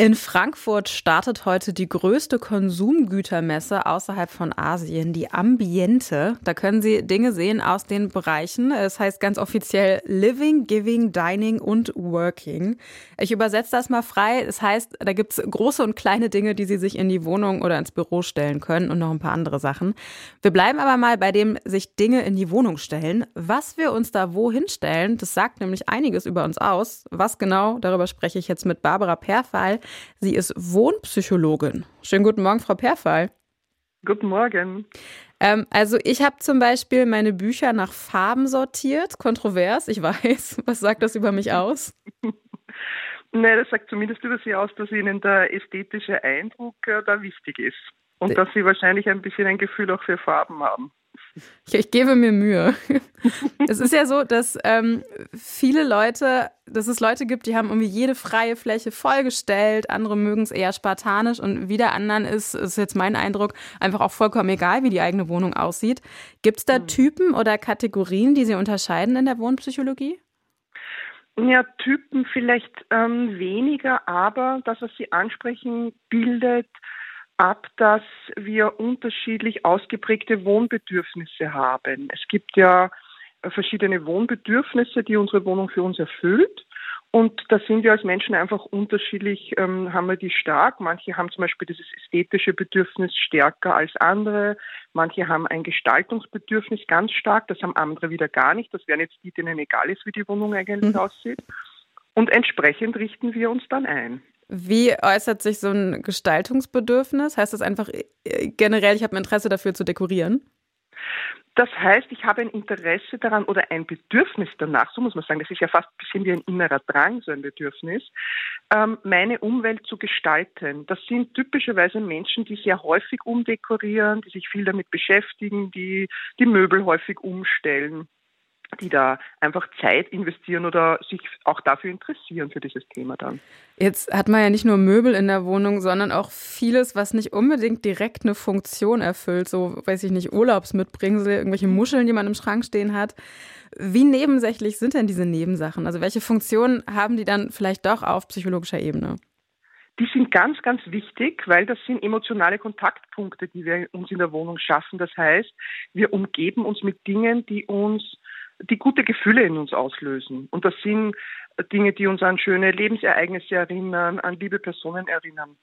in Frankfurt startet heute die größte Konsumgütermesse außerhalb von Asien, die Ambiente. Da können Sie Dinge sehen aus den Bereichen. Es heißt ganz offiziell Living, Giving, Dining und Working. Ich übersetze das mal frei. Es heißt, da gibt es große und kleine Dinge, die Sie sich in die Wohnung oder ins Büro stellen können und noch ein paar andere Sachen. Wir bleiben aber mal bei dem sich Dinge in die Wohnung stellen. Was wir uns da wohin stellen, das sagt nämlich einiges über uns aus. Was genau, darüber spreche ich jetzt mit Barbara Perfall. Sie ist Wohnpsychologin. Schönen guten Morgen, Frau Perfall. Guten Morgen. Ähm, also ich habe zum Beispiel meine Bücher nach Farben sortiert. Kontrovers, ich weiß. Was sagt das über mich aus? Nein, das sagt zumindest über Sie aus, dass Ihnen der ästhetische Eindruck äh, da wichtig ist. Und dass Sie wahrscheinlich ein bisschen ein Gefühl auch für Farben haben. Ich, ich, gebe mir Mühe. es ist ja so, dass ähm, viele Leute, dass es Leute gibt, die haben irgendwie jede freie Fläche vollgestellt, andere mögen es eher spartanisch und wieder anderen ist, ist jetzt mein Eindruck, einfach auch vollkommen egal, wie die eigene Wohnung aussieht. Gibt es da mhm. Typen oder Kategorien, die Sie unterscheiden in der Wohnpsychologie? Ja, Typen vielleicht ähm, weniger, aber das, was Sie ansprechen, bildet ab, dass wir unterschiedlich ausgeprägte Wohnbedürfnisse haben. Es gibt ja verschiedene Wohnbedürfnisse, die unsere Wohnung für uns erfüllt. Und da sind wir als Menschen einfach unterschiedlich, ähm, haben wir die stark. Manche haben zum Beispiel dieses ästhetische Bedürfnis stärker als andere. Manche haben ein Gestaltungsbedürfnis ganz stark. Das haben andere wieder gar nicht. Das wären jetzt die, denen egal ist, wie die Wohnung eigentlich mhm. aussieht. Und entsprechend richten wir uns dann ein. Wie äußert sich so ein Gestaltungsbedürfnis? Heißt das einfach äh, generell, ich habe ein Interesse dafür zu dekorieren? Das heißt, ich habe ein Interesse daran oder ein Bedürfnis danach, so muss man sagen, das ist ja fast ein bisschen wie ein innerer Drang, so ein Bedürfnis, ähm, meine Umwelt zu gestalten. Das sind typischerweise Menschen, die sehr häufig umdekorieren, die sich viel damit beschäftigen, die die Möbel häufig umstellen die da einfach Zeit investieren oder sich auch dafür interessieren für dieses Thema dann. Jetzt hat man ja nicht nur Möbel in der Wohnung, sondern auch vieles, was nicht unbedingt direkt eine Funktion erfüllt. So, weiß ich nicht, Urlaubsmitbringsel, irgendwelche Muscheln, die man im Schrank stehen hat. Wie nebensächlich sind denn diese Nebensachen? Also welche Funktionen haben die dann vielleicht doch auf psychologischer Ebene? Die sind ganz, ganz wichtig, weil das sind emotionale Kontaktpunkte, die wir uns in der Wohnung schaffen. Das heißt, wir umgeben uns mit Dingen, die uns die gute Gefühle in uns auslösen. Und das sind Dinge, die uns an schöne Lebensereignisse erinnern, an liebe Personen erinnern.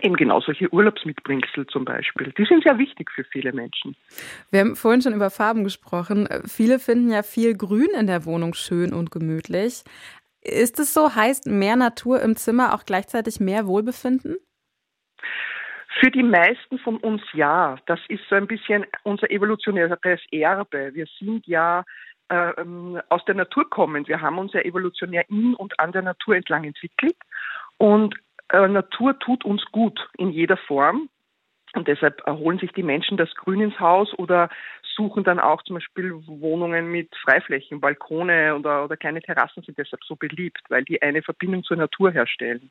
Eben genau solche Urlaubsmitbringsel zum Beispiel. Die sind sehr wichtig für viele Menschen. Wir haben vorhin schon über Farben gesprochen. Viele finden ja viel Grün in der Wohnung schön und gemütlich. Ist es so? Heißt mehr Natur im Zimmer auch gleichzeitig mehr Wohlbefinden? Für die meisten von uns ja. Das ist so ein bisschen unser evolutionäres Erbe. Wir sind ja aus der Natur kommen. Wir haben uns ja evolutionär in und an der Natur entlang entwickelt und äh, Natur tut uns gut in jeder Form. Und deshalb holen sich die Menschen das Grün ins Haus oder suchen dann auch zum Beispiel Wohnungen mit Freiflächen, Balkone oder, oder kleine Terrassen sind deshalb so beliebt, weil die eine Verbindung zur Natur herstellen.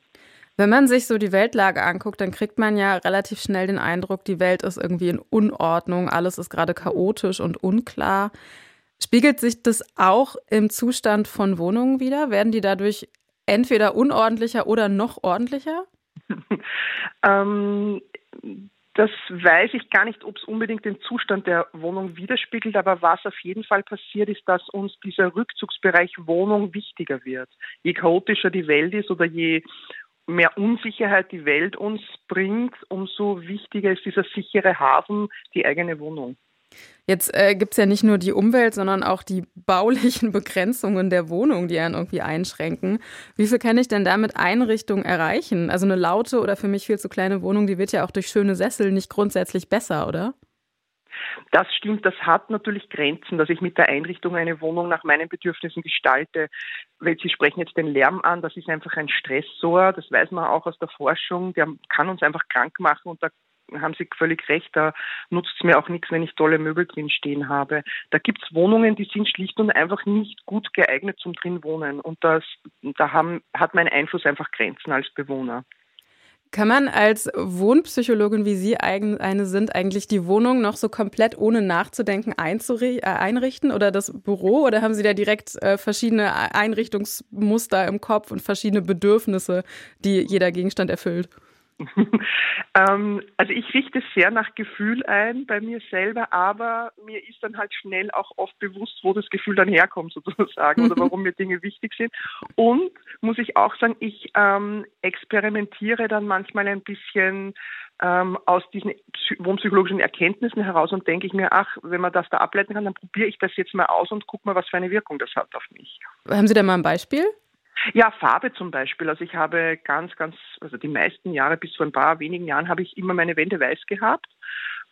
Wenn man sich so die Weltlage anguckt, dann kriegt man ja relativ schnell den Eindruck, die Welt ist irgendwie in Unordnung, alles ist gerade chaotisch und unklar. Spiegelt sich das auch im Zustand von Wohnungen wieder? Werden die dadurch entweder unordentlicher oder noch ordentlicher? ähm, das weiß ich gar nicht, ob es unbedingt den Zustand der Wohnung widerspiegelt, aber was auf jeden Fall passiert, ist, dass uns dieser Rückzugsbereich Wohnung wichtiger wird. Je chaotischer die Welt ist oder je mehr Unsicherheit die Welt uns bringt, umso wichtiger ist dieser sichere Hafen, die eigene Wohnung. Jetzt äh, gibt es ja nicht nur die Umwelt, sondern auch die baulichen Begrenzungen der Wohnung, die einen irgendwie einschränken. Wie viel kann ich denn damit Einrichtung erreichen? Also eine laute oder für mich viel zu kleine Wohnung, die wird ja auch durch schöne Sessel nicht grundsätzlich besser, oder? Das stimmt, das hat natürlich Grenzen, dass ich mit der Einrichtung eine Wohnung nach meinen Bedürfnissen gestalte. Weil Sie sprechen jetzt den Lärm an, das ist einfach ein Stressor, das weiß man auch aus der Forschung, der kann uns einfach krank machen und da haben Sie völlig recht, da nutzt es mir auch nichts, wenn ich tolle Möbel drin stehen habe. Da gibt es Wohnungen, die sind schlicht und einfach nicht gut geeignet zum drin wohnen. Und das, da haben, hat mein Einfluss einfach Grenzen als Bewohner. Kann man als Wohnpsychologin, wie Sie eine sind, eigentlich die Wohnung noch so komplett ohne nachzudenken äh, einrichten oder das Büro? Oder haben Sie da direkt äh, verschiedene Einrichtungsmuster im Kopf und verschiedene Bedürfnisse, die jeder Gegenstand erfüllt? ähm, also ich richte sehr nach Gefühl ein bei mir selber, aber mir ist dann halt schnell auch oft bewusst, wo das Gefühl dann herkommt sozusagen oder warum mir Dinge wichtig sind. Und muss ich auch sagen, ich ähm, experimentiere dann manchmal ein bisschen ähm, aus diesen wohnpsychologischen Erkenntnissen heraus und denke ich mir, ach, wenn man das da ableiten kann, dann probiere ich das jetzt mal aus und gucke mal, was für eine Wirkung das hat auf mich. Haben Sie da mal ein Beispiel? Ja, Farbe zum Beispiel. Also ich habe ganz, ganz, also die meisten Jahre bis vor ein paar wenigen Jahren habe ich immer meine Wände weiß gehabt.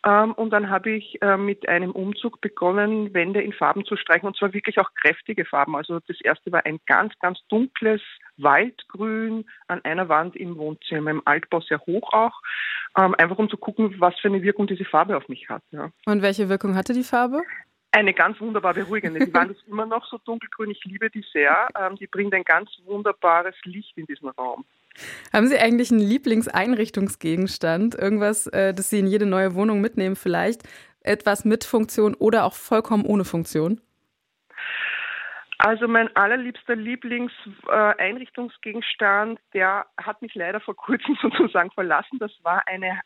Ähm, und dann habe ich äh, mit einem Umzug begonnen, Wände in Farben zu streichen und zwar wirklich auch kräftige Farben. Also das erste war ein ganz, ganz dunkles Waldgrün an einer Wand im Wohnzimmer, im Altbau sehr hoch auch, ähm, einfach um zu gucken, was für eine Wirkung diese Farbe auf mich hat. Ja. Und welche Wirkung hatte die Farbe? Eine ganz wunderbar beruhigende. Die Wand ist immer noch so dunkelgrün. Ich liebe die sehr. Ähm, die bringt ein ganz wunderbares Licht in diesen Raum. Haben Sie eigentlich einen Lieblingseinrichtungsgegenstand? Irgendwas, äh, das Sie in jede neue Wohnung mitnehmen vielleicht? Etwas mit Funktion oder auch vollkommen ohne Funktion? Also mein allerliebster Lieblingseinrichtungsgegenstand, der hat mich leider vor kurzem sozusagen verlassen. Das war eine,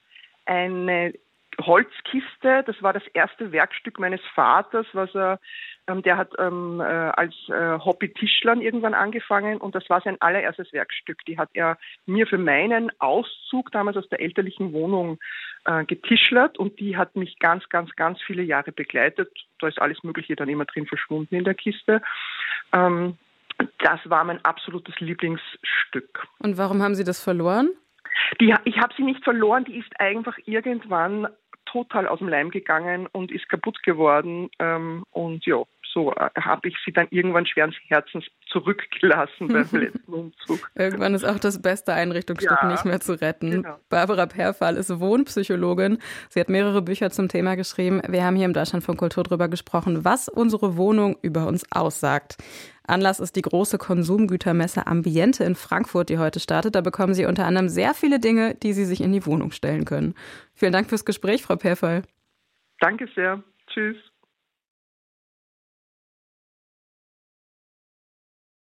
eine Holzkiste. Das war das erste Werkstück meines Vaters, was er, ähm, der hat ähm, äh, als äh, Hobby-Tischlern irgendwann angefangen und das war sein allererstes Werkstück. Die hat er mir für meinen Auszug damals aus der elterlichen Wohnung äh, getischlert und die hat mich ganz, ganz, ganz viele Jahre begleitet. Da ist alles Mögliche dann immer drin verschwunden in der Kiste. Ähm, das war mein absolutes Lieblingsstück. Und warum haben Sie das verloren? Die, ich habe sie nicht verloren, die ist einfach irgendwann total aus dem Leim gegangen und ist kaputt geworden. Ähm, und ja, so äh, habe ich sie dann irgendwann schweren Herzens zurückgelassen beim letzten Umzug. Irgendwann ist auch das beste Einrichtungsstück ja, nicht mehr zu retten. Genau. Barbara Perfall ist Wohnpsychologin. Sie hat mehrere Bücher zum Thema geschrieben. Wir haben hier im Deutschland von Kultur darüber gesprochen, was unsere Wohnung über uns aussagt. Anlass ist die große Konsumgütermesse Ambiente in Frankfurt, die heute startet. Da bekommen Sie unter anderem sehr viele Dinge, die Sie sich in die Wohnung stellen können. Vielen Dank fürs Gespräch, Frau Perfall. Danke sehr. Tschüss.